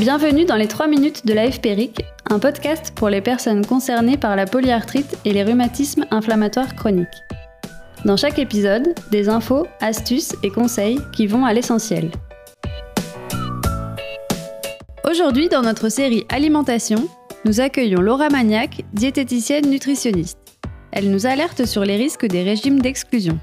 Bienvenue dans les 3 minutes de la FPRIC, un podcast pour les personnes concernées par la polyarthrite et les rhumatismes inflammatoires chroniques. Dans chaque épisode, des infos, astuces et conseils qui vont à l'essentiel. Aujourd'hui, dans notre série Alimentation, nous accueillons Laura Magnac, diététicienne nutritionniste. Elle nous alerte sur les risques des régimes d'exclusion.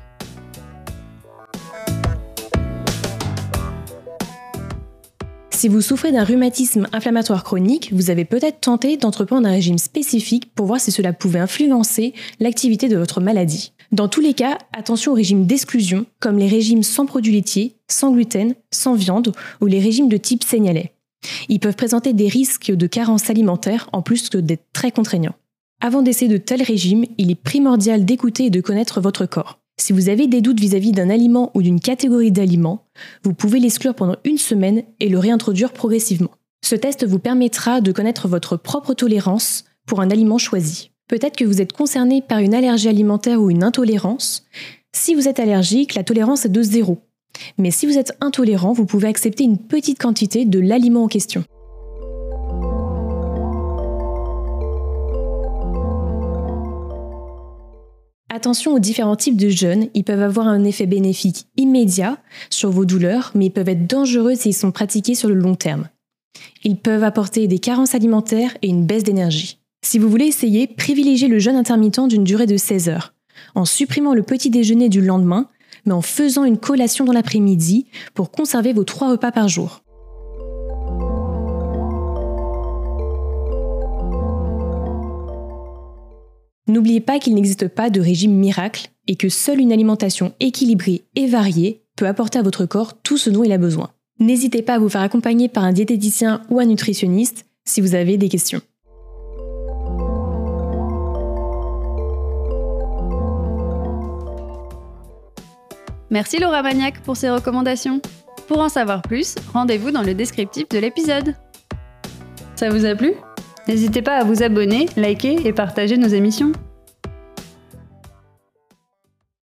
Si vous souffrez d'un rhumatisme inflammatoire chronique, vous avez peut-être tenté d'entreprendre un régime spécifique pour voir si cela pouvait influencer l'activité de votre maladie. Dans tous les cas, attention aux régimes d'exclusion, comme les régimes sans produits laitiers, sans gluten, sans viande ou les régimes de type signalé. Ils peuvent présenter des risques de carence alimentaire en plus que d'être très contraignants. Avant d'essayer de tels régimes, il est primordial d'écouter et de connaître votre corps. Si vous avez des doutes vis-à-vis d'un aliment ou d'une catégorie d'aliments, vous pouvez l'exclure pendant une semaine et le réintroduire progressivement. Ce test vous permettra de connaître votre propre tolérance pour un aliment choisi. Peut-être que vous êtes concerné par une allergie alimentaire ou une intolérance. Si vous êtes allergique, la tolérance est de zéro. Mais si vous êtes intolérant, vous pouvez accepter une petite quantité de l'aliment en question. Attention aux différents types de jeûnes, ils peuvent avoir un effet bénéfique immédiat sur vos douleurs, mais ils peuvent être dangereux s'ils sont pratiqués sur le long terme. Ils peuvent apporter des carences alimentaires et une baisse d'énergie. Si vous voulez essayer, privilégiez le jeûne intermittent d'une durée de 16 heures, en supprimant le petit déjeuner du lendemain, mais en faisant une collation dans l'après-midi pour conserver vos trois repas par jour. N'oubliez pas qu'il n'existe pas de régime miracle et que seule une alimentation équilibrée et variée peut apporter à votre corps tout ce dont il a besoin. N'hésitez pas à vous faire accompagner par un diététicien ou un nutritionniste si vous avez des questions. Merci Laura Magnac pour ces recommandations. Pour en savoir plus, rendez-vous dans le descriptif de l'épisode. Ça vous a plu? N'hésitez pas à vous abonner, liker et partager nos émissions.